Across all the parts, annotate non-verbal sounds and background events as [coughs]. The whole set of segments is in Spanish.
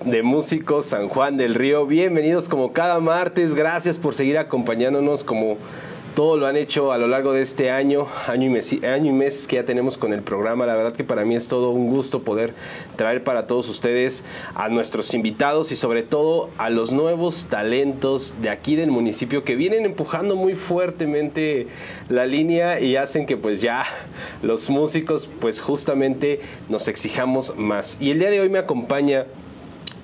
de Músicos San Juan del Río, bienvenidos como cada martes, gracias por seguir acompañándonos como todo lo han hecho a lo largo de este año, año y, mes, año y mes que ya tenemos con el programa. La verdad que para mí es todo un gusto poder traer para todos ustedes a nuestros invitados y sobre todo a los nuevos talentos de aquí del municipio que vienen empujando muy fuertemente la línea y hacen que pues ya los músicos pues justamente nos exijamos más. Y el día de hoy me acompaña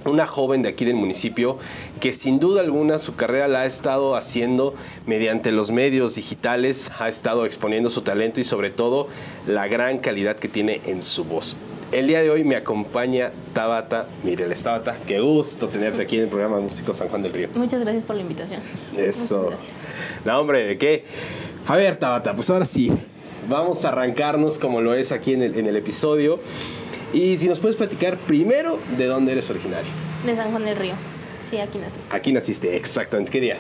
una joven de aquí del municipio que sin duda alguna su carrera la ha estado haciendo mediante los medios digitales, ha estado exponiendo su talento y sobre todo la gran calidad que tiene en su voz. El día de hoy me acompaña Tabata Mireles. Tabata, qué gusto tenerte aquí en el programa Músico San Juan del Río. Muchas gracias por la invitación. Eso. No, hombre, ¿de qué? A ver, Tabata, pues ahora sí, vamos a arrancarnos como lo es aquí en el, en el episodio. Y si nos puedes platicar primero de dónde eres originario. De San Juan del Río. Sí, aquí nací. Aquí naciste, exactamente. ¿Qué día?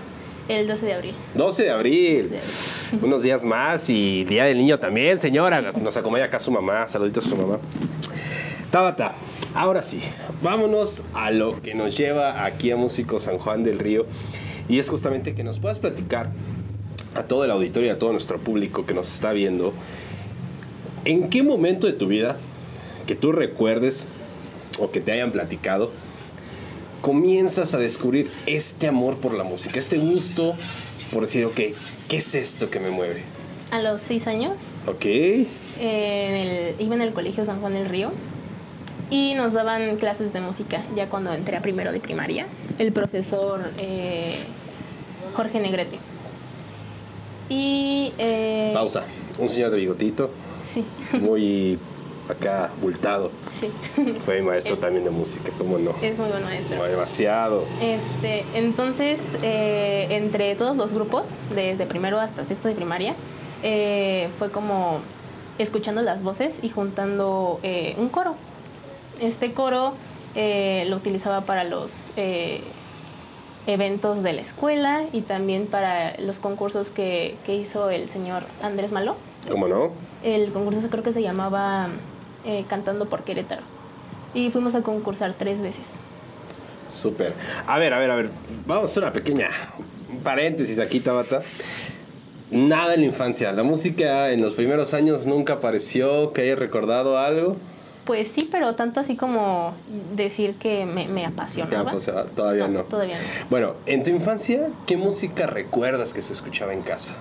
El 12 de abril. 12 de abril. [laughs] Unos días más y Día del Niño también, señora. Nos acompaña acá su mamá. Saluditos a su mamá. Tabata, ahora sí, vámonos a lo que nos lleva aquí a Músico San Juan del Río. Y es justamente que nos puedas platicar a todo el auditorio y a todo nuestro público que nos está viendo, ¿en qué momento de tu vida que tú recuerdes o que te hayan platicado, comienzas a descubrir este amor por la música, este gusto por decir, ok, ¿qué es esto que me mueve? A los seis años. Ok. Eh, iba en el Colegio San Juan del Río y nos daban clases de música ya cuando entré a primero de primaria. El profesor eh, Jorge Negrete. Y... Eh, Pausa. Un señor de bigotito. Sí. Muy acá bultado. Sí. [laughs] Fue maestro también de música, ¿cómo no? Es muy buen maestro. demasiado. Este, entonces, eh, entre todos los grupos, desde primero hasta sexto de primaria, eh, fue como escuchando las voces y juntando eh, un coro. Este coro lo utilizaba para los eventos de la escuela y también para los concursos que, que hizo el señor Andrés Malo. ¿Cómo no? El concurso creo que se llamaba eh, cantando por Querétaro. Y fuimos a concursar tres veces. Súper. A ver, a ver, a ver. Vamos a hacer una pequeña paréntesis aquí, Tabata. Nada en la infancia. La música en los primeros años nunca apareció, que haya recordado algo. Pues sí, pero tanto así como decir que me, me apasionaba. todavía no, Todavía no. Bueno, en tu infancia, ¿qué música recuerdas que se escuchaba en casa?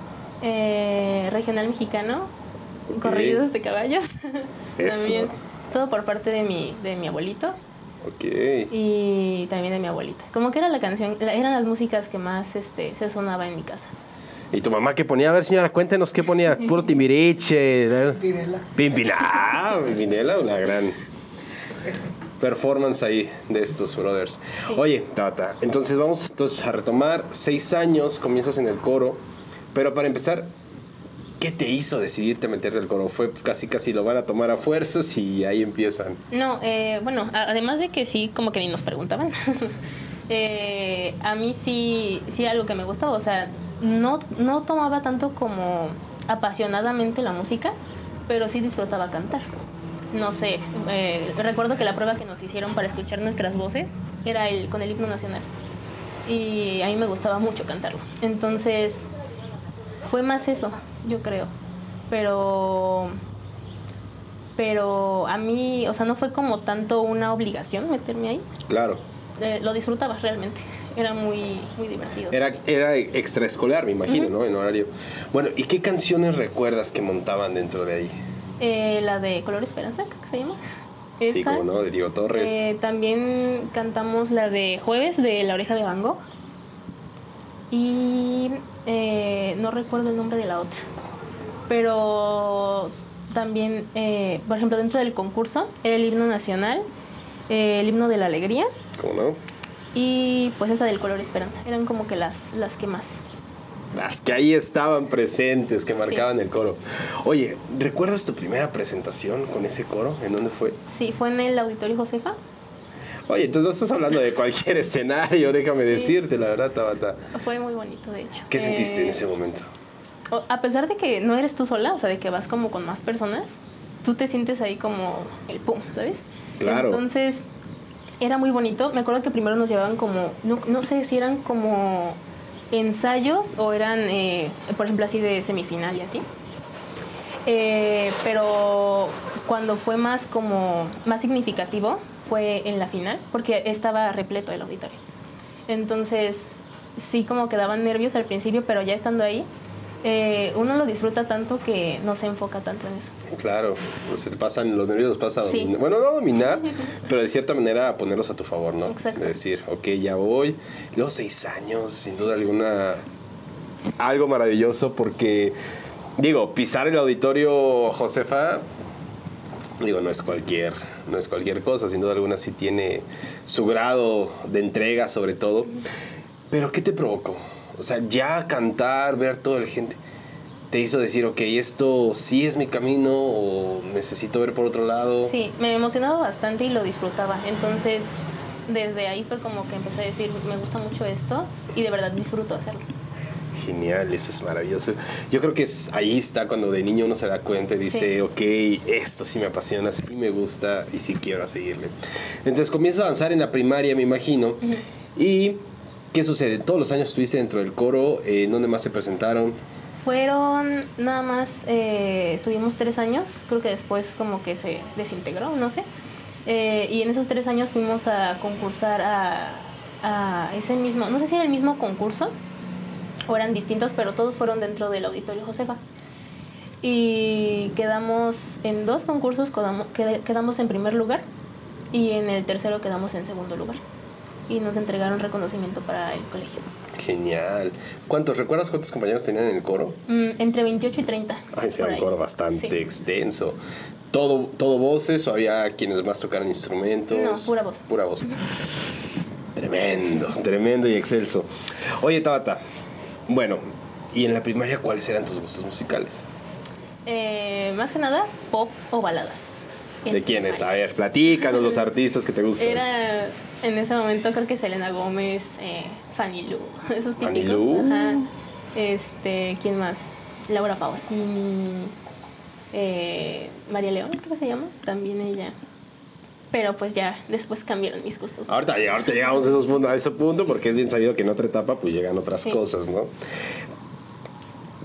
Eh, regional mexicano, corridos de caballos. [laughs] también todo por parte de mi, de mi abuelito. Ok. Y también de mi abuelita. Como que era la canción, eran las músicas que más este, se sonaba en mi casa. ¿Y tu mamá qué ponía? A ver, señora, cuéntenos qué ponía. [laughs] Puro timiriche. Pimpinela. Pimpinela. Pimpinela, una gran performance ahí de estos brothers. Oye, Tata, entonces vamos entonces a retomar. Seis años, comienzas en el coro. Pero para empezar, ¿Qué te hizo decidirte meterte al coro? ¿Fue casi casi lo van a tomar a fuerzas y ahí empiezan? No, eh, bueno, además de que sí, como que ni nos preguntaban, [laughs] eh, a mí sí, sí algo que me gustaba, o sea, no, no tomaba tanto como apasionadamente la música, pero sí disfrutaba cantar. No sé, eh, recuerdo que la prueba que nos hicieron para escuchar nuestras voces era el con el himno nacional. Y a mí me gustaba mucho cantarlo. Entonces, fue más eso, yo creo. Pero pero a mí, o sea, no fue como tanto una obligación meterme ahí. Claro. Eh, lo disfrutaba realmente. Era muy, muy divertido. Era, era extraescolar, me imagino, ¿no? En horario. Bueno, ¿y qué canciones recuerdas que montaban dentro de ahí? Eh, la de Color Esperanza, creo que se llama. sí, como no, de Diego Torres. Eh, también cantamos la de Jueves de La Oreja de Van Gogh. Y eh, no recuerdo el nombre de la otra. Pero también, eh, por ejemplo, dentro del concurso era el himno nacional, eh, el himno de la alegría. ¿Cómo no? Y pues esa del color esperanza. Eran como que las, las que más. Las que ahí estaban presentes, que marcaban el coro. Oye, ¿recuerdas tu primera presentación con ese coro? ¿En dónde fue? Sí, fue en el Auditorio Josefa. Oye, entonces no estás hablando de cualquier [laughs] escenario, déjame decirte, la verdad, Tabata. Fue muy bonito, de hecho. ¿Qué sentiste en eh, ese momento? A pesar de que no eres tú sola, o sea, de que vas como con más personas, tú te sientes ahí como el pum, ¿sabes? Claro. Entonces, era muy bonito. Me acuerdo que primero nos llevaban como, no, no sé si eran como ensayos o eran, eh, por ejemplo, así de semifinal y así. Eh, pero cuando fue más como más significativo fue en la final porque estaba repleto el auditorio entonces sí como que daban nervios al principio pero ya estando ahí eh, uno lo disfruta tanto que no se enfoca tanto en eso. Claro, pues se te pasan, los nervios los pasa a Sí. dominar. Bueno, no a dominar, [laughs] pero de cierta manera ponerlos a tu favor, ¿no? Exacto. De decir, ok, ya voy. Luego seis años, sin duda alguna, algo maravilloso porque, digo, pisar el auditorio Josefa, digo, no es cualquier, no es cualquier cosa, sin duda alguna sí tiene su grado de entrega sobre todo. Pero ¿qué te provocó? O sea, ya cantar, ver toda la gente, ¿te hizo decir, ok, esto sí es mi camino o necesito ver por otro lado? Sí, me emocionaba bastante y lo disfrutaba. Entonces, desde ahí fue como que empecé a decir, me gusta mucho esto y de verdad disfruto hacerlo. Genial, eso es maravilloso. Yo creo que es, ahí está cuando de niño uno se da cuenta y dice, Sí. ok, esto sí me apasiona, sí me gusta y sí quiero seguirle. Entonces comienzo a avanzar en la primaria, me imagino. ¿Y qué sucede? Todos los años estuviste dentro del coro, eh, ¿en dónde más se presentaron? Fueron nada más, eh, estuvimos tres años, creo que después como que se desintegró, no sé. Eh, y en esos tres años fuimos a concursar a, a ese mismo, no sé si era el mismo concurso o eran distintos, pero todos fueron dentro del Auditorio Josefa. Y quedamos en dos concursos, quedamos, qued- quedamos en primer lugar y en el tercero quedamos en segundo lugar. Y nos entregaron reconocimiento para el colegio. Genial. ¿Cuántos? ¿Recuerdas cuántos compañeros tenían en el coro? Mm, entre 28 y 30. Ay, sí, era un coro bastante Sí. extenso. ¿Todo, ¿Todo voces o había quienes más tocaran instrumentos? No, pura voz. Pura voz. tremendo, tremendo y excelso. Oye, Tabata, bueno, ¿y en la primaria cuáles eran tus gustos musicales? Eh, más que nada, pop o baladas. ¿De quiénes? A ver, platícanos los artistas que te gustan. Era en ese momento creo que Selena Gómez, eh, Fanny Lu, [laughs] esos Fanny típicos. Lu. Ajá. Este, ¿quién más? Laura Pausini, eh, María León, creo que se llama, también ella. Pero pues ya después cambiaron mis gustos. Ahorita, ahorita llegamos a, esos puntos, a ese punto porque es bien sabido que en otra etapa pues llegan otras Sí. cosas, ¿no?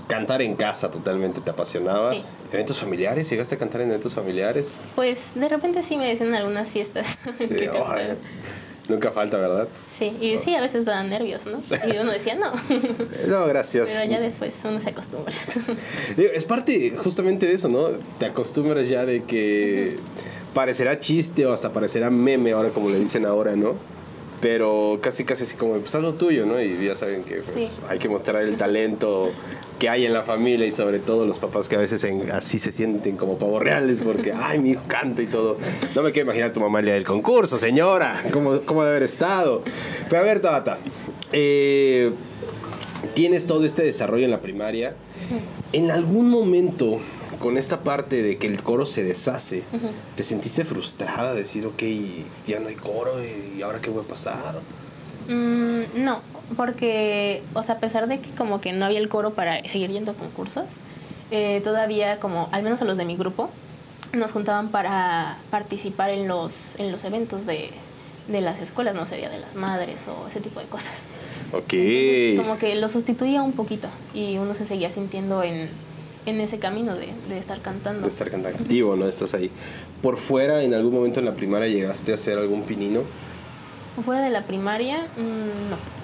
Cantar en casa totalmente te apasionaba. Sí. ¿Eventos familiares? ¿Llegaste a cantar en eventos familiares? Pues de repente sí me decían en algunas fiestas. [laughs] Sí, ay, cantara. nunca falta, ¿verdad? Sí, y sí, a veces daban nervios, ¿no? [laughs] Y uno decía no. [laughs] No, gracias. Pero ya después uno se acostumbra. Es parte justamente de eso, ¿no? Te acostumbras ya de que parecerá chiste o hasta parecerá meme ahora como le dicen ahora, ¿no? Pero casi casi así como, pues haz lo tuyo, ¿no? Y ya saben que pues, Sí. hay que mostrar el talento que hay en la familia y sobre todo los papás que a veces en- así se sienten como pavos reales porque, [laughs] ay, mi hijo canta y todo. No me quiero imaginar tu mamá el día del concurso, señora. ¿Cómo, cómo debe haber estado? Pero a ver, Tabata, eh, tienes todo este desarrollo en la primaria. En algún momento, con esta parte de que el coro se deshace, ¿te sentiste frustrada? Decir, ok, ya no hay coro y ahora qué voy a pasar. Mm, no, porque, o sea, a pesar de que como que no había el coro para seguir yendo a concursos, eh, todavía como, al menos a los de mi grupo, nos juntaban para participar en los, en los eventos de, de las escuelas, no sé, Día de las Madres o ese tipo de cosas. Ok. Entonces, como que lo sustituía un poquito y uno se seguía sintiendo en, en ese camino de, de estar cantando. De estar cantando activo, ¿no? Estás ahí. Por fuera, en algún momento en la primaria llegaste a hacer algún pinino. Fuera de la primaria, mm, no.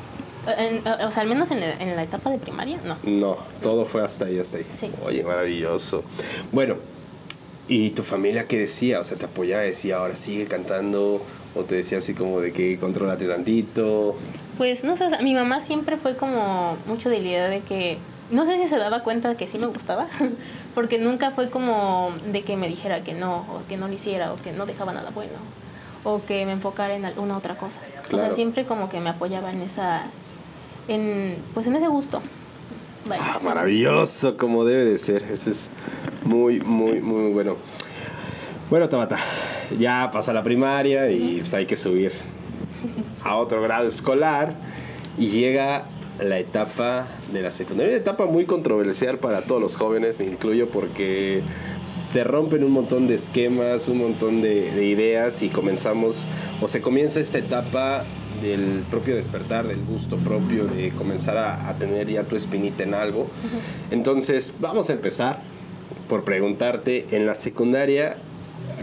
En- o sea, al menos en la, en la etapa de primaria, no. No, todo fue hasta ahí, hasta ahí. Sí. Oye, maravilloso. Bueno, ¿y tu familia qué decía? O sea, ¿te apoyaba? ¿Decía ahora sigue cantando? ¿O te decía así como de que controlate tantito? Pues no sé, o sea, mi mamá siempre fue como mucho de la idea de que, no sé si se daba cuenta de que sí me gustaba, [laughs] porque nunca fue como de que me dijera que no, o que no lo hiciera, o que no dejaba nada bueno, o que me enfocara en alguna otra cosa. O sea, siempre como que me apoyaba en esa, en, pues en ese gusto. Ah, maravilloso, como debe de ser. Eso es muy, muy, muy bueno. Bueno, Tabata, ya pasa la primaria y pues hay que subir a otro grado escolar y llega la etapa de la secundaria. Una etapa muy controversial para todos los jóvenes, me incluyo, porque se rompen un montón de esquemas, un montón de, de ideas y comenzamos, o se comienza esta etapa del propio despertar, del gusto propio, de comenzar a, a tener ya tu espinita en algo. Entonces, vamos a empezar por preguntarte, en la secundaria,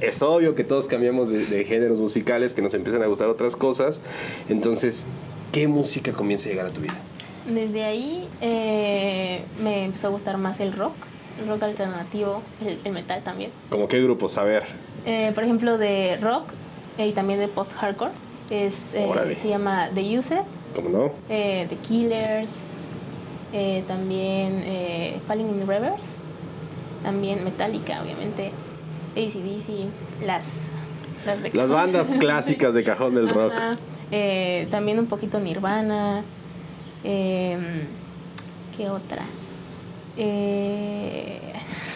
es obvio que todos cambiamos de, de géneros musicales, que nos empiezan a gustar otras cosas. Entonces, ¿qué música comienza a llegar a tu vida? Desde ahí eh, me empezó a gustar más el rock, el rock alternativo, el, el metal también. ¿Cómo qué grupos? A ver. Eh, por ejemplo, de rock eh, y también de post-hardcore. Es, eh, se llama The Used, ¿Cómo no? The Killers, eh, también eh, Falling in Reverse, también Metallica, obviamente, ACDC, las, las, de Las bandas clásicas de cajón del [laughs] rock. Ajá, también un poquito Nirvana. Eh, ¿Qué otra? Eh,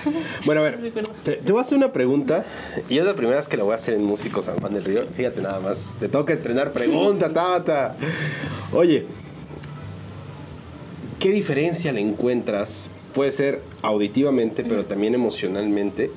[laughs] Bueno, a ver, te, te voy a hacer una pregunta y es la primera vez que la voy a hacer en Músico San Juan del Río. Fíjate nada más, te toca estrenar pregunta, [laughs] Tabata. Oye, ¿qué diferencia le encuentras? Puede ser auditivamente, pero también emocionalmente.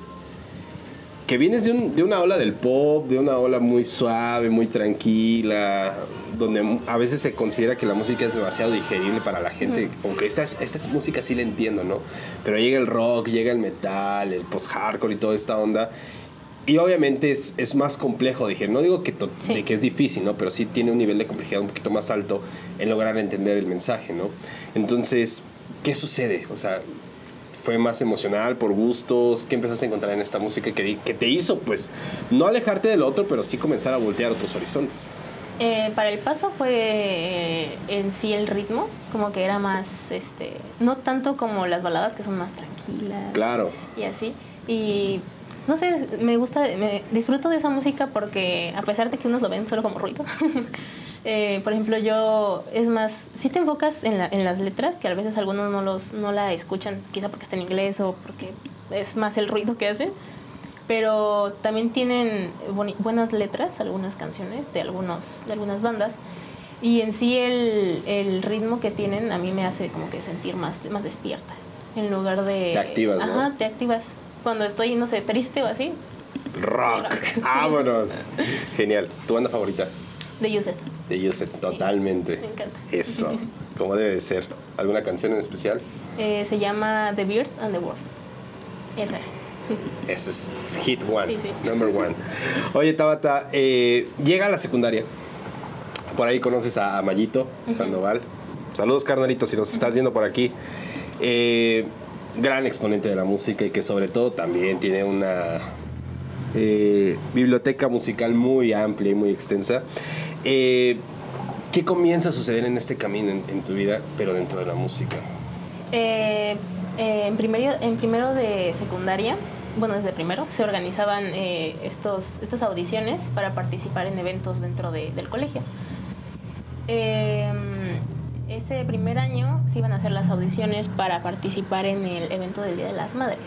Que vienes de, un- de una ola del pop, de una ola muy suave, muy tranquila, donde a veces se considera que la música es demasiado digerible para la gente. Aunque esta, es- esta es música sí la entiendo, ¿no? Pero llega el rock, llega el metal, el post-hardcore y toda esta onda. Y obviamente es, es más complejo digerir. No digo que, to- Sí. de que es difícil, ¿no? Pero sí tiene un nivel de complejidad un poquito más alto en lograr entender el mensaje, ¿no? Entonces, ¿qué sucede? O sea, ¿fue más emocional, por gustos? ¿Qué empezaste a encontrar en esta música que, que te hizo, pues, no alejarte del otro, pero sí comenzar a voltear otros horizontes? Eh, para el paso fue eh, en sí el ritmo, como que era más, este, no tanto como las baladas que son más tranquilas. Claro. y así. Y no sé, me gusta, me disfruto de esa música porque a pesar de que unos lo ven solo como ruido, [laughs] eh, por ejemplo, yo, es más, si te enfocas en, la- en las letras, que a veces algunos no, los, no la escuchan, quizá porque está en inglés o porque es más el ruido que hacen. Pero también tienen buenas letras, algunas canciones de, algunos, de algunas bandas. Y en sí el, el ritmo que tienen a mí me hace como que sentir más, más despierta. En lugar de... Te activas, ¿no? Ajá, te activas. Cuando estoy, no sé, triste o así, Rock. Rock. [laughs] Vámonos. Genial. ¿Tu banda favorita? de Use It. De Used, totalmente. me encanta. Eso. [laughs] ¿Cómo debe de ser? ¿Alguna canción en especial? Eh, se llama The Beard and the World. Esa. Ese es hit one, Sí, sí. number one. Oye, Tabata, eh, llega a la secundaria. Por ahí conoces a, Mayito Sandoval. Saludos, carnalito, si nos estás viendo por aquí. Eh, gran exponente de la música y que sobre todo también tiene una eh, biblioteca musical muy amplia y muy extensa. Eh, ¿Qué comienza a suceder en este camino en, en tu vida, pero dentro de la música? Eh, en, primero, en primero de secundaria, bueno, desde primero, se organizaban eh, estos, estas audiciones para participar en eventos dentro de- del colegio. Eh, ese primer año se iban a hacer las audiciones para participar en el evento del Día de las Madres.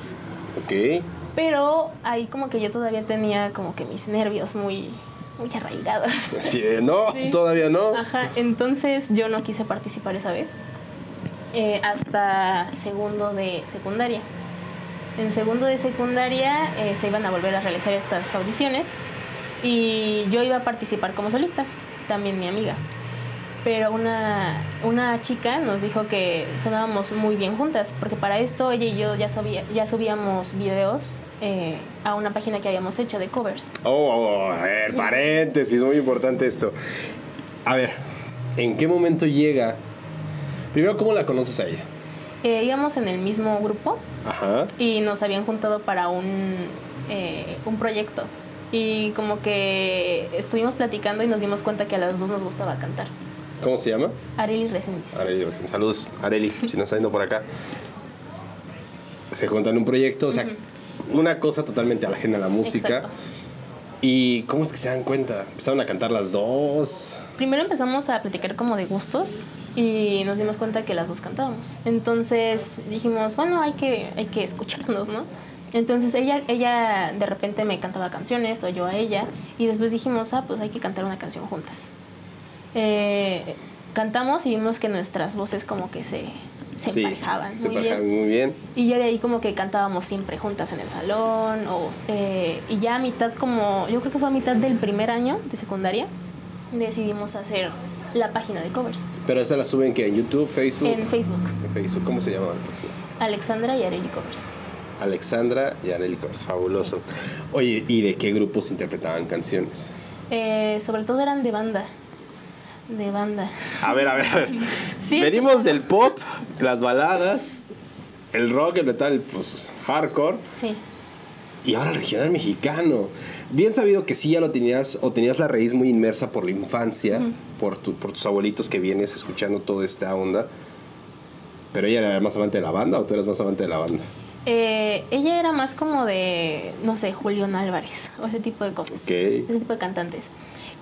¿Ok? Pero ahí como que yo todavía tenía como que mis nervios muy, muy arraigados. [laughs] Sí, eh, no, Sí. todavía no. Ajá, entonces yo no quise participar esa vez. eh, hasta segundo de secundaria. En segundo de secundaria eh, se iban a volver a realizar estas audiciones y yo iba a participar como solista, también mi amiga. Pero una, una chica nos dijo que sonábamos muy bien juntas, porque para esto ella y yo ya, subía- ya subíamos videos eh, a una página que habíamos hecho de covers. Oh, oh, a ver, paréntesis, muy importante esto. A ver, ¿en qué momento llega? Primero, ¿cómo la conoces a ella? Eh, íbamos en el mismo grupo Ajá. y nos habían juntado para un, eh, un proyecto. Y como que estuvimos platicando y nos dimos cuenta que a las dos nos gustaba cantar. ¿Cómo se llama? Arely Resendiz. Areli, saludos, Areli, si nos está yendo por acá. Se juntan un proyecto, o sea, una cosa totalmente ajena a la música. Exacto. ¿Y cómo es que se dan cuenta? Empezaron a cantar las dos. Primero empezamos a platicar como de gustos y nos dimos cuenta que las dos cantábamos. Entonces dijimos, bueno, hay que, hay que escucharnos, ¿no? Entonces ella, ella de repente me cantaba canciones o yo a ella y después dijimos, ah, pues hay que cantar una canción juntas. Eh, cantamos y vimos que nuestras voces como que se, se Sí, emparejaban se muy emparejaban bien. muy bien. Y ya de ahí como que cantábamos siempre juntas en el salón. O, eh, y ya a mitad como, yo creo que fue a mitad del primer año de secundaria, decidimos hacer la página de covers Pero esa la suben que en YouTube, Facebook. en Facebook. En Facebook, ¿cómo se llama? Alexandra y Areli Covers. Alexandra y Arely Cors, fabuloso. Oye, ¿y de qué grupos interpretaban canciones? Eh, sobre todo eran de banda. De banda. A ver, a ver, a ver. [laughs] Sí, Venimos sí. del pop, las baladas, el rock, el metal, pues hardcore, Sí. Y ahora el regional mexicano. Bien sabido que sí ya lo tenías, o tenías la raíz muy inmersa por la infancia, por, tu- por tus abuelitos que vienes escuchando toda esta onda. Pero ella era más amante de la banda o tú eras más amante de la banda? Eh, ella era más como de, no sé, Julián Álvarez o ese tipo de cosas. Ok. Ese tipo de cantantes.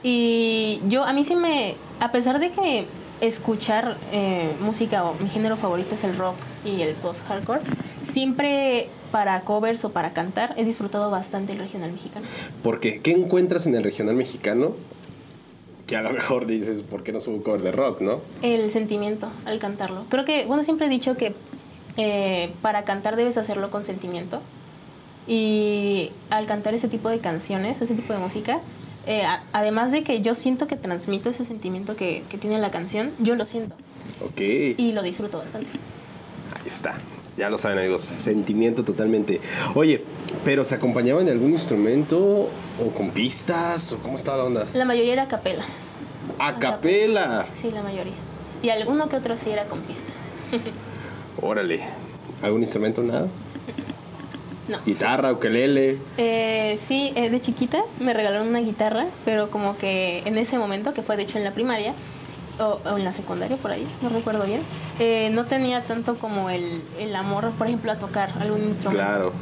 Y yo, a mí sí me, a pesar de que escuchar eh, música o mi género favorito es el rock y el post-hardcore, siempre para covers o para cantar he disfrutado bastante el regional mexicano. Porque, ¿qué encuentras en el regional mexicano? Que a lo mejor dices, ¿por qué no subo cover de rock, no? El sentimiento al cantarlo. Creo que, bueno, siempre he dicho que eh, para cantar debes hacerlo con sentimiento. Y al cantar ese tipo de canciones, ese tipo de música, eh, a- además de que yo siento que transmito ese sentimiento que, que tiene la canción, yo lo siento Ok. Ahí y lo disfruto bastante. está. Ya lo saben, amigos. Sentimiento totalmente. Oye, ¿pero se acompañaban de algún instrumento o con pistas? ¿O cómo estaba la onda? La mayoría era a capela. A capela. Sí, la mayoría. Y alguno que otro sí era con pista. [laughs] Órale. ¿Algún instrumento? Nada. [laughs] No. Guitarra, ukelele. Eh, sí, eh, de chiquita me regalaron una guitarra, pero como que en ese momento, que fue de hecho en la primaria, o, o en la secundaria por ahí, no recuerdo bien, eh, no tenía tanto como el, el amor, por ejemplo, a tocar algún instrumento. Claro.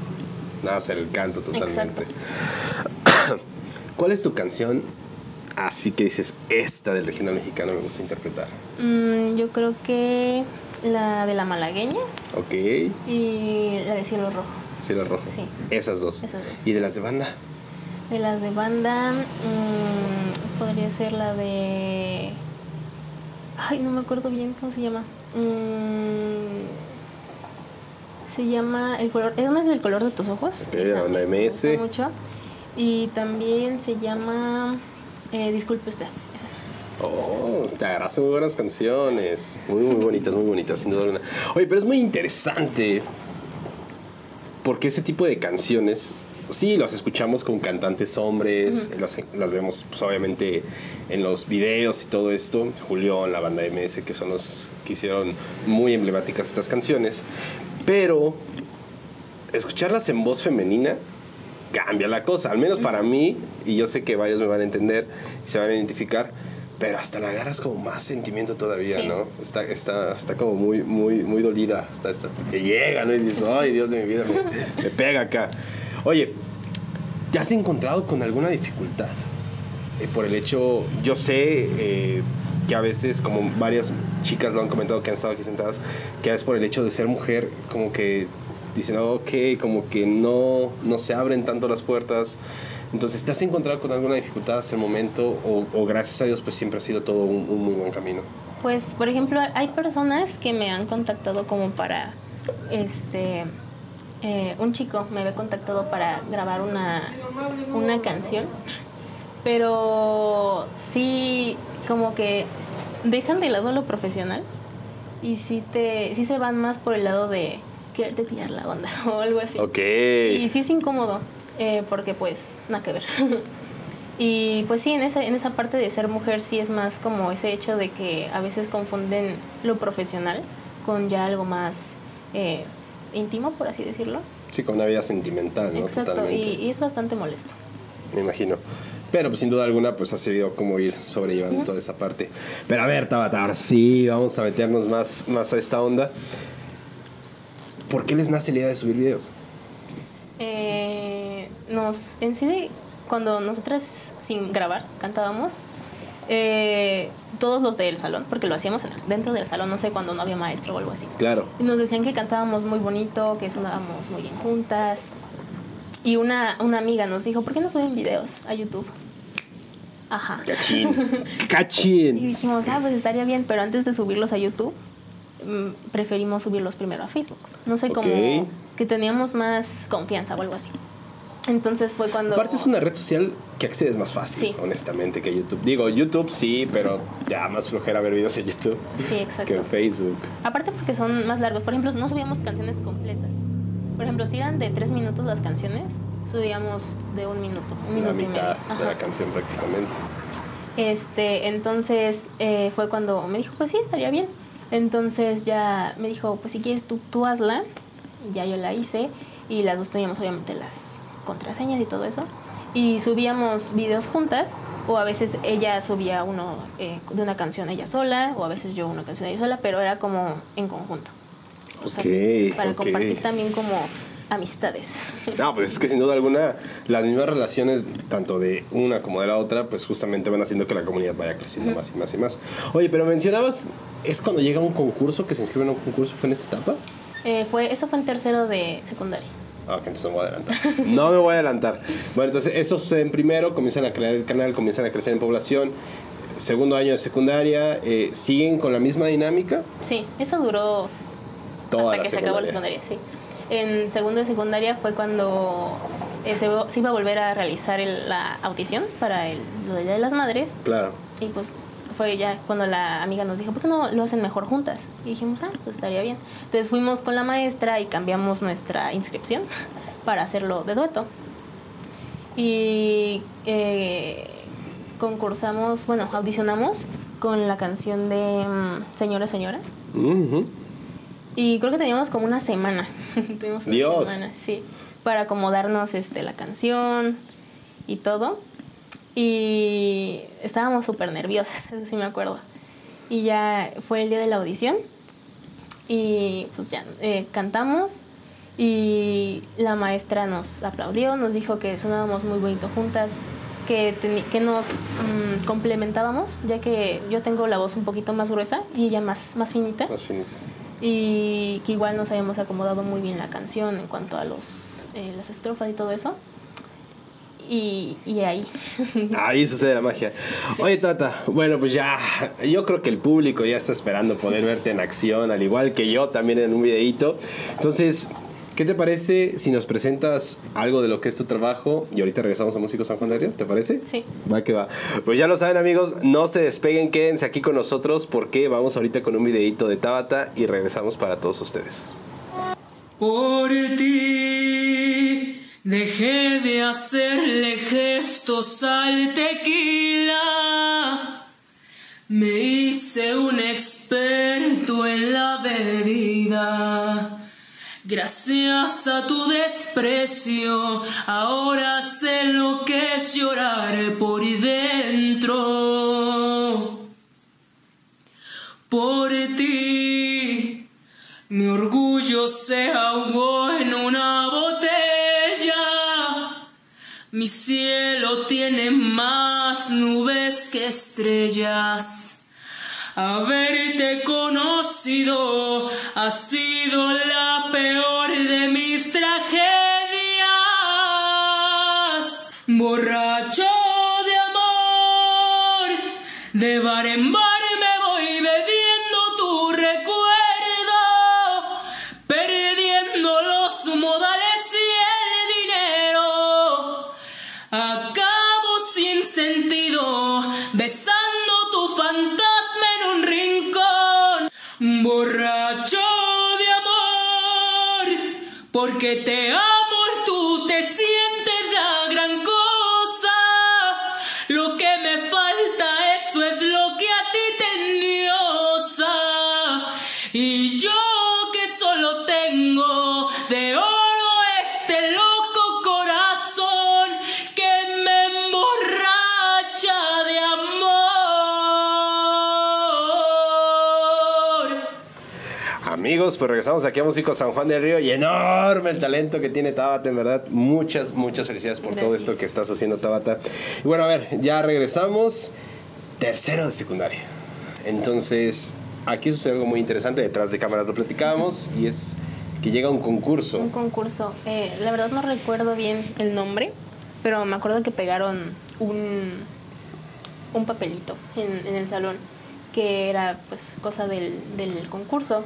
Nada, hacer el canto totalmente. [coughs] ¿Cuál es tu canción? Así que dices, esta del regional mexicano me gusta interpretar. Mm, yo creo que la de la malagueña Ok. y la de cielo rojo. Cielo rojo. Sí. Esas dos. Esas dos. ¿Y de las de banda? De las de banda, mm, podría ser la de... Ay, no me acuerdo bien cómo se llama. Mm, se llama el color, es una es del color de tus ojos. Ok, esa la banda me gusta MS. mucho. Y también se llama eh, Disculpe usted. Esa Oh, te agarraste muy buenas canciones. Muy, muy bonitas, muy bonitas, sin duda alguna. Oye, pero es muy interesante. Porque ese tipo de canciones, sí, las escuchamos con cantantes hombres, las, las vemos, pues, obviamente, en los videos y todo esto. Julián, la banda MS, que son los que hicieron muy emblemáticas estas canciones. Pero escucharlas en voz femenina cambia la cosa, al menos para mí, y yo sé que varios me van a entender y se van a identificar, pero hasta la agarras como más sentimiento todavía, Sí. ¿no? Está, está, está como muy, muy, muy dolida, está, está, que llega, ¿no? Y dices, ay, Dios de mi vida, me, me pega acá. Oye, ¿te has encontrado con alguna dificultad? Eh, por el hecho, yo sé eh, que a veces, como varias chicas lo han comentado que han estado aquí sentadas, que es por el hecho de ser mujer, como que dicen, ok, como que no, no se abren tanto las puertas. Entonces, ¿te has encontrado con alguna dificultad hasta el momento? O, o gracias a Dios, pues siempre ha sido todo un, un muy buen camino. Pues, por ejemplo, hay personas que me han contactado como para, este, eh, un chico me había contactado para grabar una, una canción, pero sí, como que dejan de lado lo profesional y sí, te, sí se van más por el lado de quererte tirar la onda [laughs] o algo así. Ok. Y sí es incómodo, eh, porque pues, nada que ver. [laughs] y pues sí, en esa, en esa parte de ser mujer sí es más como ese hecho de que a veces confunden lo profesional con ya algo más eh, íntimo, por así decirlo. Sí, con una vida sentimental, ¿no? Exacto, y, y es bastante molesto. me imagino. Pero pues sin duda alguna pues ha sabido cómo ir sobrellevando toda esa parte. Pero a ver, Tabata, ahora sí, vamos a meternos más, más a esta onda. ¿Por qué les nace la idea de subir videos? Eh, nos, en sí, cuando nosotras sin grabar cantábamos, eh, todos los del salón, porque lo hacíamos en el- dentro del salón, no sé, cuando no había maestro o algo así. Claro. Y nos decían que cantábamos muy bonito, que sonábamos muy bien juntas. Y una, una amiga nos dijo, ¿por qué no suben videos a YouTube? Ajá. Cachín. [laughs] Y Cachín. dijimos, ah, pues estaría bien, pero antes de subirlos a YouTube, mm, preferimos subirlos primero a Facebook. No sé, como Ok. que teníamos más confianza o algo así. Entonces fue cuando... Aparte es una red social que accedes más fácil, Sí. honestamente, que YouTube. Digo, YouTube sí, pero ya más flojera ver videos en YouTube Sí, [laughs] que exacto. en Facebook. Aparte porque son más largos. Por ejemplo, no subíamos canciones completas. Por ejemplo, si eran de tres minutos las canciones, subíamos de un minuto, un La minuto y medio. mitad de la canción prácticamente. Este, entonces eh, fue cuando me dijo, pues sí, estaría bien. Entonces ya me dijo, pues si quieres tú, tú hazla. Y ya yo la hice. Y las dos teníamos obviamente las contraseñas y todo eso. Y subíamos videos juntas. O a veces ella subía uno eh, de una canción ella sola. O a veces yo una canción ella sola. Pero era como en conjunto. O sea, para compartir también como amistades. No, pues es que sin duda alguna las mismas relaciones, tanto de una como de la otra, pues justamente van haciendo que la comunidad vaya creciendo más y más y más. Oye, pero mencionabas, ¿es cuando llega un concurso, que se inscriben a un concurso? ¿Fue en esta etapa? Eh, fue, eso fue en tercero de secundaria. Ah, ok, entonces no me voy a adelantar. [laughs] No me voy a adelantar. Bueno, entonces esos en primero comienzan a crear el canal, comienzan a crecer en población. Segundo año de secundaria, eh, ¿siguen con la misma dinámica? Sí, eso duró Toda hasta que se acabó la secundaria, sí. En segundo de secundaria fue cuando eh, se, se iba a volver a realizar el- la audición para el, lo Día de las Madres Claro. y pues fue ya cuando la amiga nos dijo, ¿por qué no lo hacen mejor juntas? Y dijimos, ah, pues estaría bien. Entonces fuimos con la maestra y cambiamos nuestra inscripción [laughs] para hacerlo de dueto. Y eh, concursamos, bueno, audicionamos con la canción de mm, Señora, Señora. Y creo que teníamos como una semana. [laughs] Tuvimos una Dios. semana, sí. Para acomodarnos este, la canción y todo. Y estábamos súper nerviosas, [laughs] eso sí me acuerdo. Y ya fue el día de la audición. Y pues ya eh, cantamos. Y la maestra nos aplaudió, nos dijo que sonábamos muy bonito juntas, que, que nos mm, complementábamos, ya que yo tengo la voz un poquito más gruesa y ella más, más finita Más finito. y que igual nos habíamos acomodado muy bien la canción en cuanto a los eh, las estrofas y todo eso y, y ahí [laughs] Ahí sucede la magia. Oye, Tata, bueno, pues ya, yo creo que el público ya está esperando poder verte en acción, al igual que yo también en un videíto. Entonces, ¿qué te parece si nos presentas algo de lo que es tu trabajo? Y ahorita regresamos a Músico San Juan del Río, ¿te parece? sí Va que va. Pues ya lo saben amigos, no se despeguen, quédense aquí con nosotros porque vamos ahorita con un videíto de Tabata y regresamos para todos ustedes. Por ti dejé de hacerle gestos al tequila. Me hice un experto en la bebida. Gracias a tu desprecio, ahora sé lo que es llorar por dentro. Por ti, mi orgullo se ahogó cielo tiene más nubes que estrellas. Haberte conocido ha sido la peor de mis tragedias. Borracho de amor, de bar en bar porque te amo y tú te sientes la gran cosa. Lo que me falta, eso es lo que a ti te endiosa. Y yo que solo tengo Amigos, pues regresamos aquí a Músico San Juan del Río y enorme el talento que tiene Tabata, en verdad. Muchas, muchas felicidades por todo esto que estás haciendo, Tabata. Y bueno, a ver, ya regresamos. Tercero de secundaria. Entonces, aquí sucede algo muy interesante. Detrás de cámaras lo platicábamos y es que llega un concurso. un concurso eh, la verdad no recuerdo bien el nombre pero me acuerdo que pegaron un un papelito en, en el salón que era pues cosa del, del concurso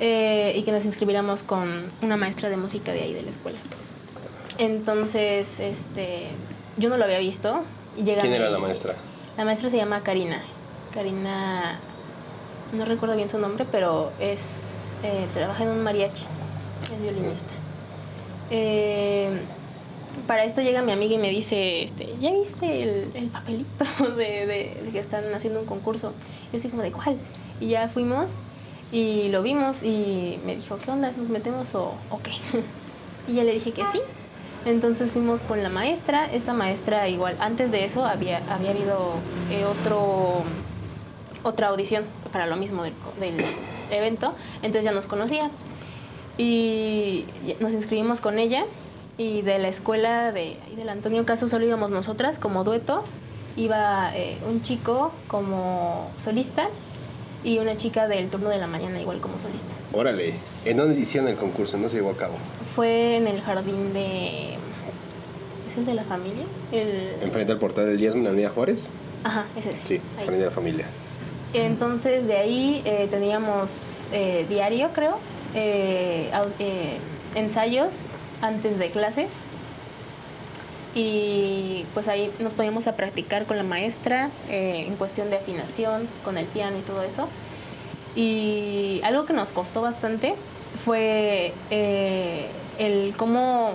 eh, y que nos inscribiéramos con una maestra de música de ahí de la escuela. Entonces, este, yo no lo había visto. Y llega ¿Quién era la maestra? La maestra se llama Karina. Karina, no recuerdo bien su nombre, pero es eh, trabaja en un mariachi, es violinista. Eh, para esto llega mi amiga y me dice, este, ¿ya viste el, el papelito [laughs] de, de- de que están haciendo un concurso? Yo así como de cuál. Y ya fuimos y lo vimos y me dijo, ¿qué onda? ¿Nos metemos o, o qué? [laughs] y ya le dije que sí. Entonces fuimos con la maestra. Esta maestra igual, antes de eso había, había habido eh, otro otra audición para lo mismo del, evento. Entonces ya nos conocía. Y nos inscribimos con ella. Y de la escuela de, del Antonio Caso solo íbamos nosotras como dueto. Iba eh, un chico como solista y una chica del turno de la mañana igual como solista. Órale. ¿En dónde hicieron el concurso? No se llevó a cabo. Fue en el jardín de... ¿Es el de la familia? El... Enfrente al portal del Diezmo en la Avenida Juárez. Ajá, ese es. Sí, Jardín de la Familia. Entonces de ahí eh, teníamos eh, diario, creo, eh, eh, ensayos antes de clases. Y pues ahí nos poníamos a practicar con la maestra eh, en cuestión de afinación, con el piano y todo eso. Y algo que nos costó bastante fue eh, el cómo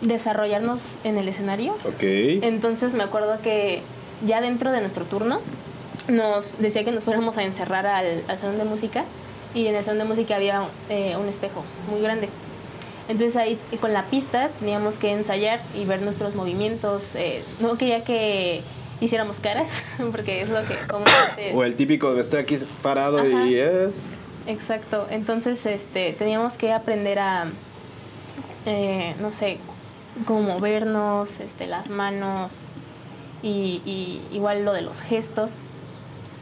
desarrollarnos en el escenario. Entonces me acuerdo que ya dentro de nuestro turno nos decía que nos fuéramos a encerrar al, al salón de música y en el salón de música había eh, un espejo muy grande. Entonces ahí con la pista teníamos que ensayar y ver nuestros movimientos. eh, no quería que hiciéramos caras [laughs] porque es lo que como O el típico de estoy aquí parado Ajá. y... eh, Exacto, entonces este, teníamos que aprender a, eh, no sé, cómo movernos, este, las manos y, y igual lo de los gestos.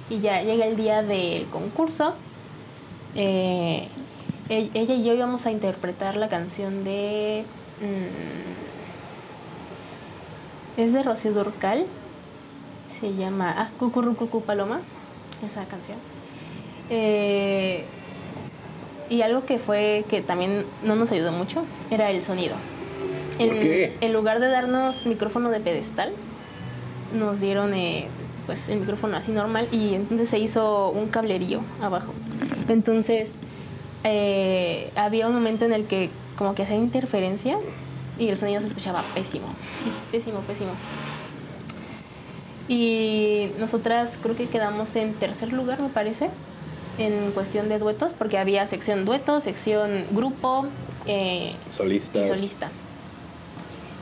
Y ya llega el día del concurso. eh, ella y yo íbamos a interpretar la canción de... mm, es de Rocío Durcal. Se llama Ah, Cucurrucucú Paloma. Esa canción. Eh, y algo que fue que también no nos ayudó mucho era el sonido. ¿Por En, qué? en lugar de darnos micrófono de pedestal, nos dieron eh, pues el micrófono así normal y entonces se hizo un cablerío abajo. Entonces eh, había un momento en el que como que hacía interferencia y el sonido se escuchaba pésimo, [laughs] pésimo, pésimo. Y nosotras creo que quedamos en tercer lugar, me parece, en cuestión de duetos, porque había sección dueto, sección grupo eh, y solista.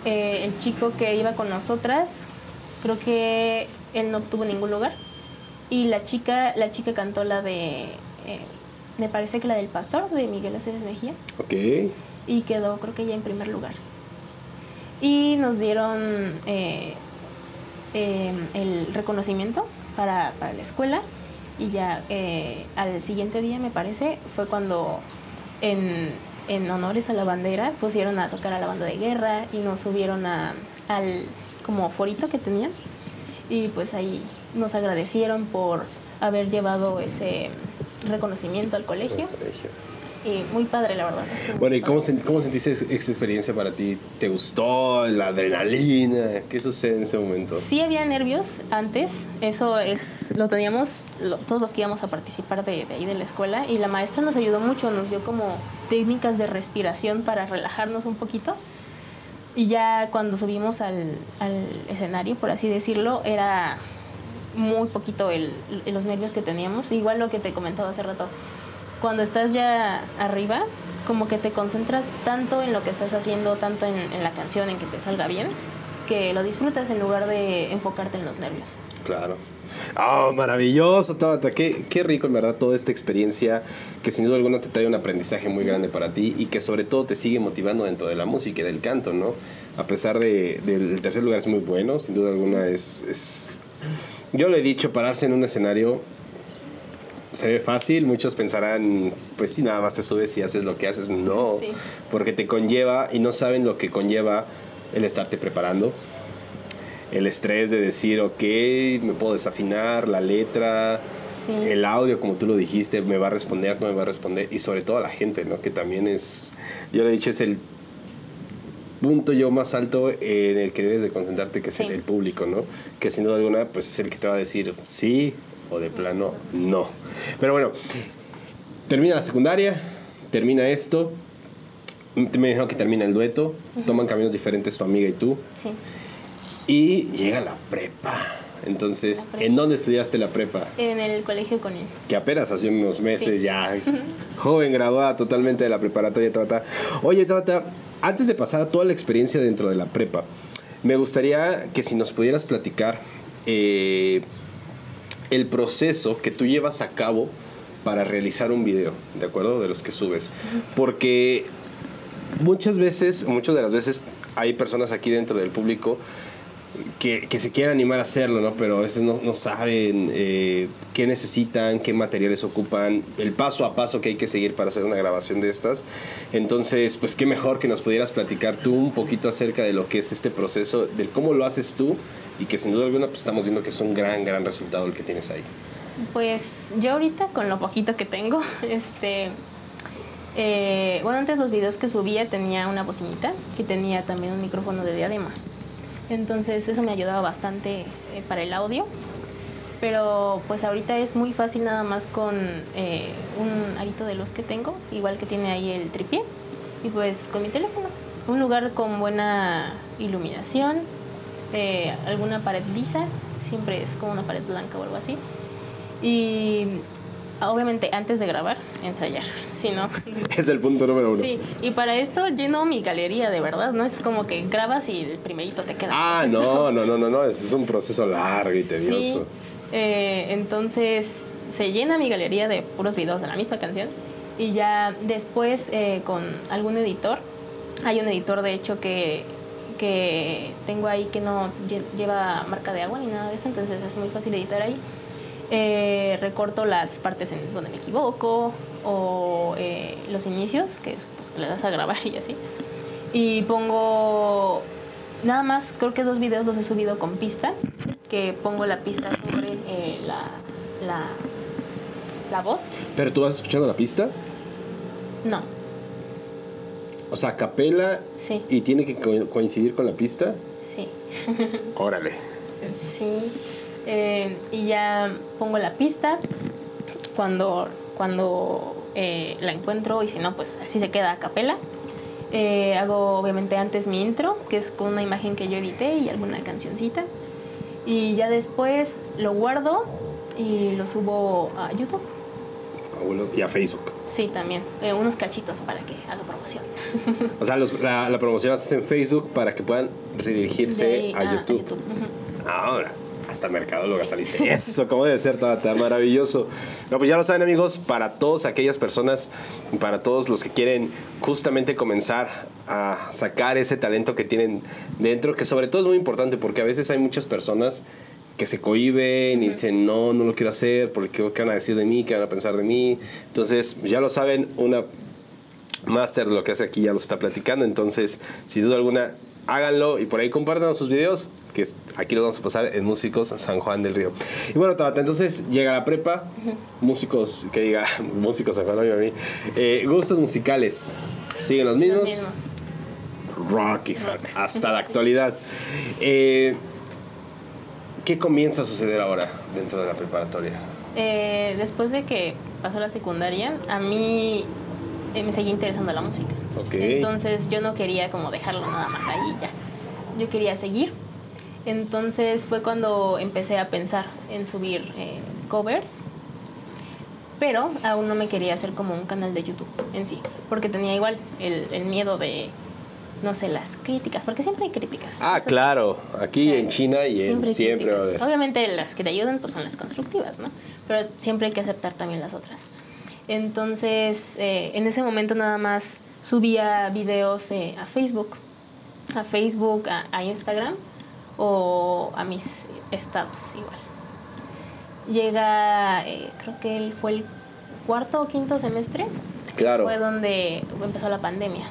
Eh, el chico que iba con nosotras, creo que él no obtuvo ningún lugar. Y la chica, la chica cantó la de, eh, me parece que la del pastor, de Miguel Aceves Mejía Ok. y quedó creo que ya en primer lugar. Y nos dieron eh, eh, el reconocimiento para, para la escuela y ya eh, al siguiente día me parece fue cuando en, en honores a la bandera pusieron a tocar a la banda de guerra y nos subieron a, al como forito que tenían y pues ahí nos agradecieron por haber llevado ese reconocimiento al colegio y muy padre la verdad. Bueno, ¿y cómo, sen- cómo sentiste esa esa experiencia para ti? ¿Te gustó la adrenalina? ¿Qué sucede en ese momento? Sí había nervios antes, eso es lo teníamos lo- todos los que íbamos a participar de, de ahí de la escuela y la maestra nos ayudó mucho, nos dio como técnicas de respiración para relajarnos un poquito y ya cuando subimos al, al escenario, por así decirlo, era muy poquito el, los nervios que teníamos, igual lo que te comentaba hace rato, cuando estás ya arriba, como que te concentras tanto en lo que estás haciendo, tanto en, en la canción, en que te salga bien, que lo disfrutas en lugar de enfocarte en los nervios. Claro. ¡Oh, maravilloso, Tabata! Qué, qué rico, en verdad, toda esta experiencia que sin duda alguna te trae un aprendizaje muy grande para ti y que sobre todo te sigue motivando dentro de la música y del canto, ¿no? A pesar de, del tercer lugar es muy bueno, sin duda alguna es, es... Yo le he dicho, pararse en un escenario se ve fácil, muchos pensarán, pues si nada más te subes y haces lo que haces. No, Sí. porque te conlleva y no saben lo que conlleva el estarte preparando, el estrés de decir, ok, me puedo desafinar, la letra, Sí. el audio, como tú lo dijiste, me va a responder, no me va a responder, y sobre todo a la gente, ¿no? Que también es, yo le he dicho, es el punto yo más alto en el que debes de concentrarte, que es el, Sí. el público, ¿no? Que sin duda alguna, pues es el que te va a decir sí o de plano no. Pero bueno, termina la secundaria, termina esto, me dijeron que termina el dueto, toman caminos diferentes tu amiga y tú, Sí. y llega la prepa. Entonces. ¿en dónde estudiaste la prepa? En el colegio con él. que apenas hace unos meses Sí. ya, [laughs] joven, graduada totalmente de la preparatoria Tabata. Oye, Tabata, antes de pasar a toda la experiencia dentro de la prepa, me gustaría que si nos pudieras platicar eh, el proceso que tú llevas a cabo para realizar un video, ¿de acuerdo? De los que subes. Porque muchas veces, muchas de las veces, hay personas aquí dentro del público que, que se quieren animar a hacerlo, ¿no? Pero a veces no, no saben eh, qué necesitan, qué materiales ocupan, el paso a paso que hay que seguir para hacer una grabación de estas. Entonces, pues qué mejor que nos pudieras platicar tú un poquito acerca de lo que es este proceso, del cómo lo haces tú y que sin duda alguna pues estamos viendo que es un gran, gran resultado el que tienes ahí. Pues yo ahorita con lo poquito que tengo, [laughs] este, eh, bueno, antes los videos que subía tenía una bocinita que tenía también un micrófono de diadema. Entonces eso me ayudaba bastante eh, para el audio. Pero pues ahorita es muy fácil nada más con eh, un arito de los que tengo, igual que tiene ahí el tripié, y pues con mi teléfono. Un lugar con buena iluminación, eh, alguna pared lisa, siempre es como una pared blanca o algo así. Y obviamente antes de grabar, ensayar, si no... [laughs] Es el punto número uno. Sí, y para esto lleno mi galería de verdad, no es como que grabas y el primerito te queda. Ah, no, no, no, no, no, es un proceso largo y tedioso. Sí, eh, entonces se llena mi galería de puros videos de la misma canción y ya después eh, con algún editor, hay un editor de hecho que, que tengo ahí que no lle- lleva marca de agua ni nada de eso, entonces es muy fácil editar ahí. Eh, recorto las partes en donde me equivoco o eh, los inicios, que es pues, le das a grabar y así. Y pongo nada más, creo que dos videos los he subido con pista, que pongo la pista sobre eh, la, la, la voz. Pero tú vas escuchando la pista, No, o sea, capela sí, y tiene que co- coincidir con la pista. sí. [laughs] Órale. Sí, eh, y ya pongo la pista cuando, cuando eh, la encuentro y si no, pues así se queda a capela. Eh, hago obviamente antes mi intro, que es con una imagen que yo edité y alguna cancioncita. Y ya después lo guardo y lo subo a YouTube. Y a Facebook. Sí, también. Eh, unos cachitos para que haga promoción. [laughs] O sea, los- la, la promoción la haces en Facebook para que puedan redirigirse ahí a, YouTube. Ujú. Ahora, hasta mercadóloga saliste. [laughs] Eso, como debe ser, Tabata, maravilloso. No, pues ya lo saben, amigos, para todas aquellas personas, para todos los que quieren justamente comenzar a sacar ese talento que tienen dentro, que sobre todo es muy importante porque a veces hay muchas personas que se cohiben y dicen, no, no lo quiero hacer, porque qué van a decir de mí, qué van a pensar de mí. Entonces, ya lo saben, una Master lo que hace aquí ya lo está platicando, entonces sin duda alguna háganlo y por ahí compartan sus videos, que aquí los vamos a pasar en Músicos San Juan del Río. Y bueno, Tabata, entonces llega la prepa, músicos, que diga, [laughs] músicos San Juan, a mí, eh, gustos musicales, ¿siguen los mismos? Los mismos. Rock y hard, hasta la actualidad. Eh, ¿Qué comienza a suceder ahora dentro de la preparatoria? Eh, después de que pasó la secundaria, a mí eh, me seguía interesando la música. Ok. Entonces yo no quería como dejarlo nada más ahí ya. Yo quería seguir. Entonces fue cuando empecé a pensar en subir eh, covers. Pero aún no me quería hacer como un canal de YouTube en sí. Porque tenía igual el, el miedo de, no sé, las críticas. Porque siempre hay críticas. Ah, Eso claro, aquí O sea, en China y en siempre va a críticas. haber. Obviamente las que te ayudan pues son las constructivas, ¿no? Pero siempre hay que aceptar también las otras. Entonces, eh, en ese momento nada más subía videos eh, a Facebook, a Facebook, a, a Instagram o a mis estados igual. Llega, eh, creo que él fue el cuarto o quinto semestre, Claro. fue donde empezó la pandemia.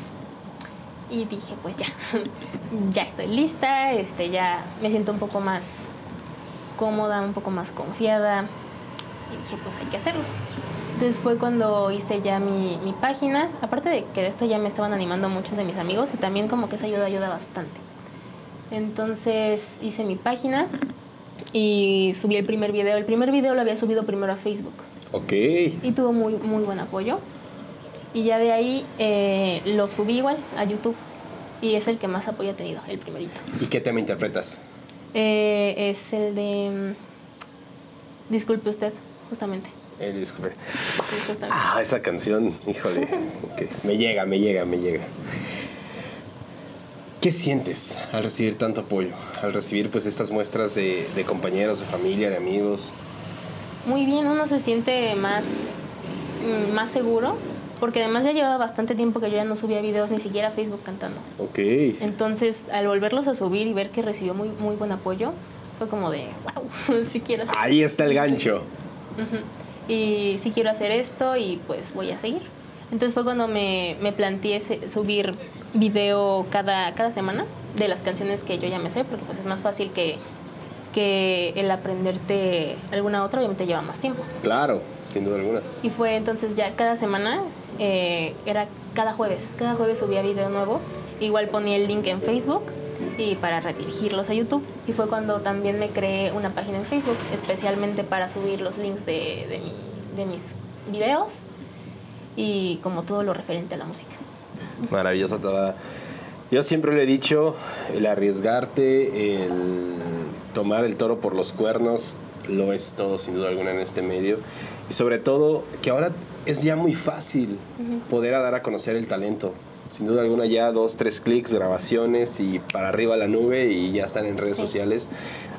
Y dije, pues ya, [laughs] ya estoy lista, este, ya me siento un poco más cómoda, un poco más confiada. Y dije, pues hay que hacerlo. Entonces fue cuando hice ya mi, mi página. Aparte de que de esto ya me estaban animando muchos de mis amigos y también como que esa ayuda ayuda bastante. Entonces hice mi página y subí el primer video. El primer video lo había subido primero a Facebook Ok. y tuvo muy, muy buen apoyo. Y ya de ahí eh, lo subí igual a YouTube y es el que más apoyo ha tenido, el primerito. ¿Y qué tema interpretas? Eh, es el de... mm, Disculpe usted, justamente. El disculpe. Ah, esa canción, híjole. ok, Me llega, me llega, me llega. ¿Qué sientes al recibir tanto apoyo? Al recibir pues estas muestras de, de compañeros, de familia, de amigos. Muy bien, uno se siente más, mm, más seguro, porque además ya llevaba bastante tiempo que yo ya no subía videos ni siquiera a Facebook cantando. Ok. Entonces, al volverlos a subir y ver que recibió muy, muy buen apoyo, fue como de, wow, [laughs] sí quiero hacer Ahí está el gancho. Ujú. Y sí quiero hacer esto y pues voy a seguir. Entonces fue cuando me, me planteé subir video cada, cada semana de las canciones que yo ya me sé, porque pues es más fácil que, que el aprenderte alguna otra obviamente lleva más tiempo. Claro, sin duda alguna. Y fue entonces ya cada semana, eh, era cada jueves, cada jueves subía video nuevo. Igual ponía el link en Facebook y para redirigirlos a YouTube. Y fue cuando también me creé una página en Facebook, especialmente para subir los links de, de, mi- de mis videos y como todo lo referente a la música. Maravilloso toda. Yo siempre le he dicho, el arriesgarte, el tomar el toro por los cuernos, lo es todo sin duda alguna en este medio. Y sobre todo que ahora es ya muy fácil poder a dar a conocer el talento. Sin duda alguna ya dos, tres clics, grabaciones y para arriba la nube y ya están en redes Sí. sociales.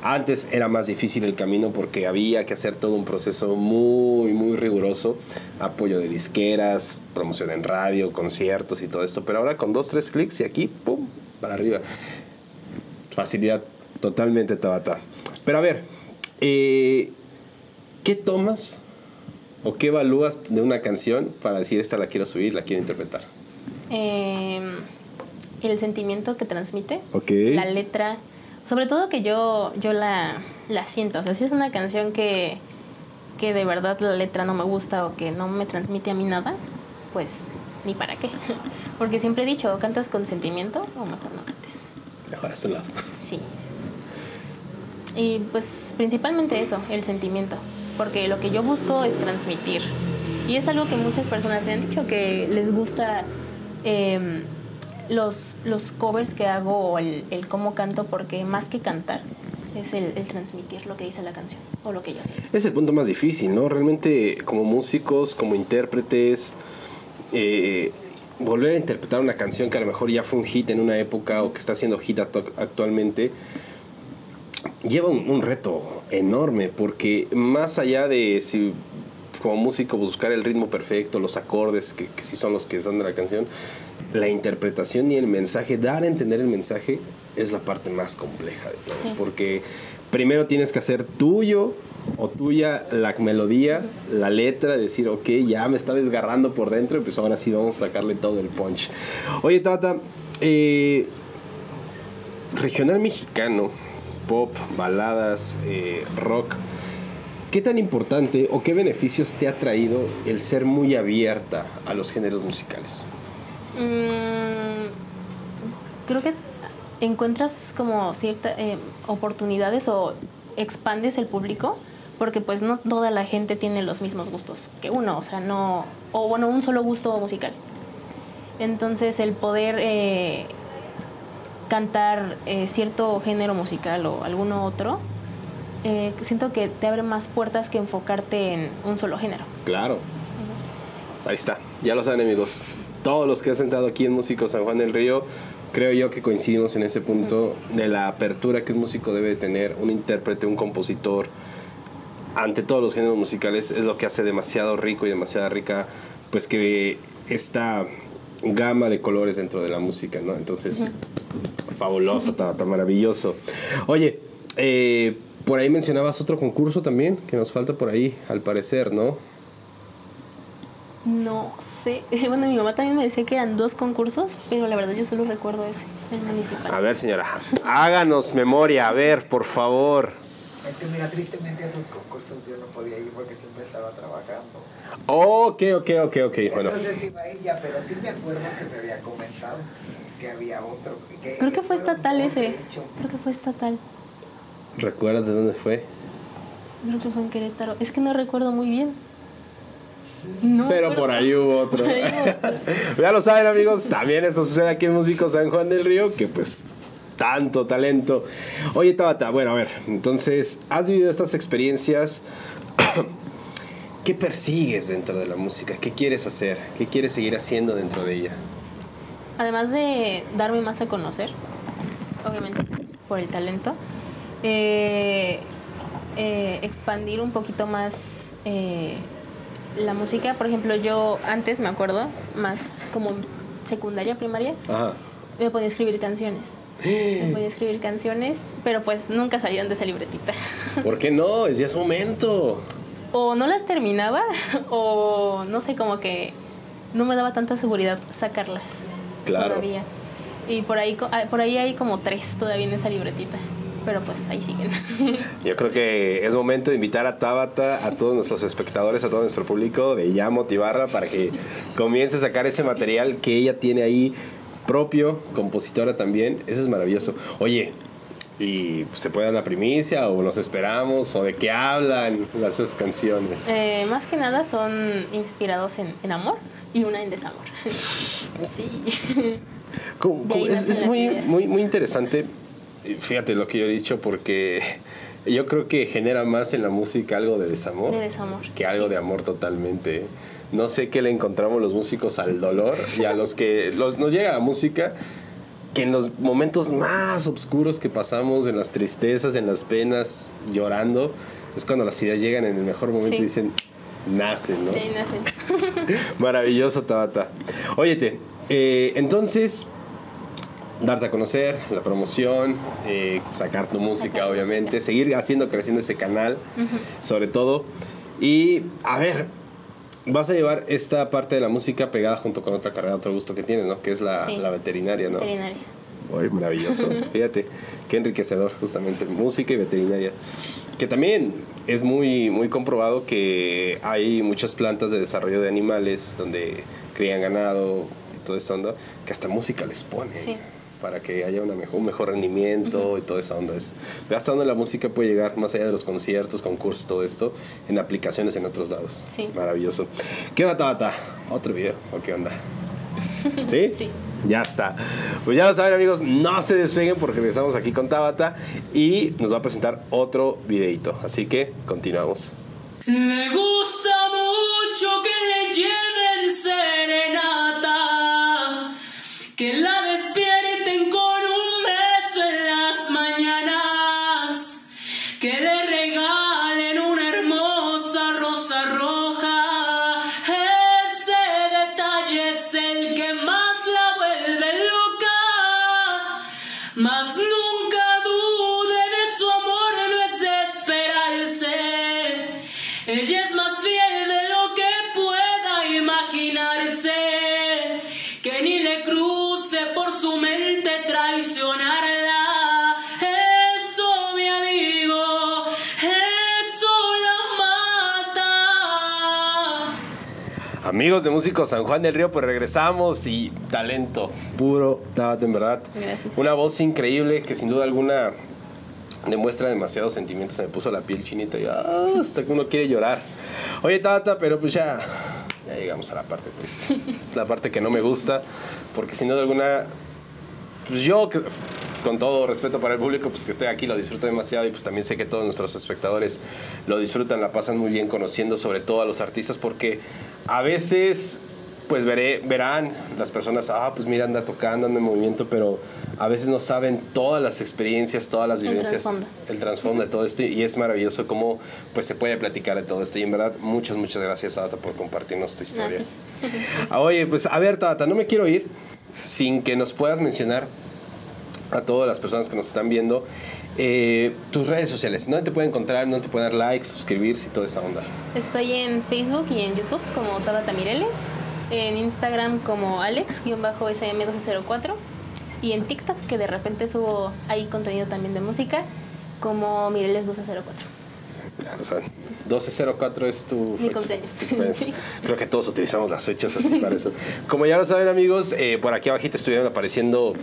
Antes era más difícil el camino porque había que hacer todo un proceso muy, muy riguroso. Apoyo de disqueras, promoción en radio, conciertos y todo esto. Pero ahora con dos, tres clics y aquí, ¡pum!, para arriba. Facilidad totalmente Tabata. Pero a ver, eh, ¿qué tomas o qué evalúas de una canción para decir esta la quiero subir, la quiero interpretar? Eh, el sentimiento que transmite, la letra, sobre todo que yo, yo la, la siento. O sea, si es una canción que, que de verdad la letra no me gusta o que no me transmite a mí nada, pues ni para qué. [laughs] Porque siempre he dicho, o cantas con sentimiento o mejor no cantes. Mejor a su lado. Sí. Y pues principalmente eso, el sentimiento. Porque lo que yo busco es transmitir. Y es algo que muchas personas me han dicho que les gusta em, los, los covers que hago o el, el cómo canto, porque más que cantar es el, el transmitir lo que dice la canción o lo que yo siento. Es el punto más difícil, ¿no? Realmente como músicos, como intérpretes, eh, volver a interpretar una canción que a lo mejor ya fue un hit en una época o que está siendo hit actu- actualmente, lleva un, un reto enorme porque más allá de si como músico buscar el ritmo perfecto, los acordes que, que sí son los que son de la canción, la interpretación y el mensaje, dar a entender el mensaje es la parte más compleja de todo, Sí. porque primero tienes que hacer tuyo o tuya la melodía, la letra, decir, ok, ya me está desgarrando por dentro, y pues ahora sí vamos a sacarle todo el punch. Oye, Tata, eh, regional mexicano, pop, baladas, eh, rock, ¿qué tan importante o qué beneficios te ha traído el ser muy abierta a los géneros musicales? Mm, creo que encuentras como ciertas oportunidades o expandes el público porque pues no toda la gente tiene los mismos gustos que uno, o sea, no, o bueno, un solo gusto musical. Entonces el poder eh, cantar eh, cierto género musical o alguno otro, eh, siento que te abre más puertas que enfocarte en un solo género. Claro. Pues ahí está, ya lo saben amigos. Todos los que han sentado aquí en Músico San Juan del Río, creo yo que coincidimos en ese punto de la apertura que un músico debe tener, un intérprete, un compositor, ante todos los géneros musicales, es lo que hace demasiado rico y demasiada rica, pues que esta gama de colores dentro de la música, ¿no? Entonces, fabuloso, [laughs] está, está maravilloso. Oye, eh, por ahí mencionabas otro concurso también, que nos falta por ahí, al parecer, ¿no? No sé. [laughs] Bueno, mi mamá también me decía que eran dos concursos, pero la verdad yo solo recuerdo ese, el municipal. A ver, señora, háganos memoria, a ver, por favor. Es que mira, tristemente a esos concursos yo no podía ir porque siempre estaba trabajando. Ok, ok, ok, ok. Bueno, Entonces iba ella, pero sí me acuerdo que me había comentado que había otro. Que, Creo que fue fueron estatal ese. Creo que fue estatal. ¿Recuerdas de dónde fue? Creo que fue en Querétaro. Es que no recuerdo muy bien. No, Pero por ahí hubo otro. [laughs] ya lo saben amigos, también esto sucede aquí en Músico San Juan del Río, que pues tanto talento. Oye Tabata, bueno, a ver, entonces, has vivido estas experiencias. [coughs] ¿Qué persigues dentro de la música? ¿Qué quieres hacer? ¿Qué quieres seguir haciendo dentro de ella? Además de darme más a conocer, obviamente por el talento, eh, eh, expandir un poquito más eh, la música. Por ejemplo, yo antes me acuerdo, más como secundaria, primaria, Ajá. me podía escribir canciones. Me podía escribir canciones, pero pues nunca salieron de esa libretita. [laughs] ¿Por qué no? Es ya es momento. o no las terminaba, [laughs] o no sé, como que no me daba tanta seguridad sacarlas. Claro. Todavía. Y por ahí, ah, por ahí hay como tres todavía en esa libretita. Pero pues ahí siguen. Yo creo que es momento de invitar a Tabata, a todos nuestros espectadores, a todo nuestro público, de ya motivarla para que comience a sacar ese material que ella tiene ahí propio, compositora también. Eso es maravilloso. Oye, ¿y se puede dar la primicia o nos esperamos o de qué hablan las esas canciones? Eh, más que nada son inspirados en, en amor y una en desamor. [laughs] sí. Es, es muy, muy, muy interesante. Fíjate lo que yo he dicho porque yo creo que genera más en la música algo de desamor. De desamor, Que algo sí. de amor totalmente. No sé qué le encontramos los músicos al dolor y a los que los, nos llega la música que en los momentos más oscuros que pasamos, en las tristezas, en las penas, llorando, es cuando las ideas llegan en el mejor momento Sí. y dicen, nacen, ¿no? Ahí nacen. [laughs] Maravilloso, Tabata. Óyete, eh, entonces, darte a conocer, la promoción, eh, sacar tu música, obviamente, seguir haciendo, creciendo ese canal, sobre todo. Y, a ver, vas a llevar esta parte de la música pegada junto con otra carrera, otro gusto que tienes, ¿no? Que es la, Sí. la veterinaria, ¿no? Veterinaria. Uy, maravilloso. [laughs] Fíjate, qué enriquecedor, justamente, música y veterinaria. Que también es muy, muy comprobado que hay muchas plantas de desarrollo de animales donde crían ganado y todo eso, onda, que hasta música les ponen. Sí. Para que haya una mejor, un mejor rendimiento y toda esa onda. Es, ve hasta dónde la música puede llegar, más allá de los conciertos, concursos, todo esto, en aplicaciones en otros lados. Sí. Maravilloso. ¿Qué va, Tabata? ¿Otro video? ¿O qué onda? [laughs] ¿Sí? Sí. Ya está. Pues ya lo saben amigos, no se despeguen porque regresamos aquí con Tabata y nos va a presentar otro videito. Así que continuamos. Le gusta mucho que le lleven Amigos de Músicos San Juan del Río, pues regresamos y talento puro, en verdad. Gracias. Una voz increíble que sin duda alguna demuestra demasiados sentimientos. Se me puso la piel chinita y ah, hasta que uno quiere llorar. Oye, Tabata, pero pues ya, ya llegamos a la parte triste. [laughs] Es la parte que no me gusta, porque sin duda alguna pues yo, que- con todo respeto para el público, pues que estoy aquí, lo disfruto demasiado y pues también sé que todos nuestros espectadores lo disfrutan, la pasan muy bien conociendo sobre todo a los artistas porque a veces pues veré, verán las personas, ah, pues mira, anda tocando, anda en movimiento, pero a veces no saben todas las experiencias, todas las vivencias, el trasfondo de todo esto y es maravilloso cómo pues se puede platicar de todo esto y en verdad muchas, muchas gracias Ata por compartirnos tu historia. Ah, Oye, pues a ver, Tata, no me quiero ir sin que nos puedas mencionar a todas las personas que nos están viendo. Eh, tus redes sociales, ¿dónde te pueden encontrar? ¿Dónde te pueden dar likes, suscribirse y toda esa onda? Estoy en Facebook y en YouTube como Tabata Mireles, en Instagram como Alex-SM1204 y en TikTok que de repente subo ahí contenido también de música como Mireles1204. O sea, 1204 es tu Mi fecha. cumpleaños. Tu cumpleaños. Sí. Creo que todos utilizamos las fechas así para eso. Como ya lo saben amigos, eh, por aquí abajito estuvieron apareciendo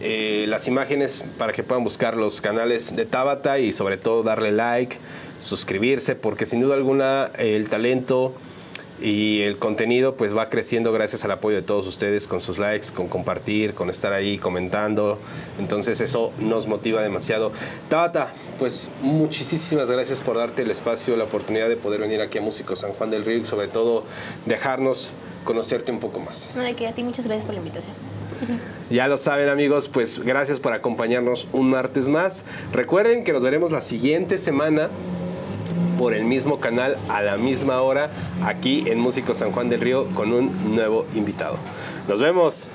eh, las imágenes para que puedan buscar los canales de Tabata y sobre todo darle like, suscribirse, porque sin duda alguna el talento y el contenido pues va creciendo gracias al apoyo de todos ustedes con sus likes, con compartir, con estar ahí comentando. Entonces eso nos motiva demasiado. Tabata, pues muchísimas gracias por darte el espacio, la oportunidad de poder venir aquí a Músico San Juan del Río y sobre todo dejarnos conocerte un poco más. No, de que a ti muchas gracias por la invitación. Ya lo saben amigos, pues gracias por acompañarnos un martes más. Recuerden que nos veremos la siguiente semana por el mismo canal a la misma hora aquí en Músico San Juan del Río con un nuevo invitado. Nos vemos.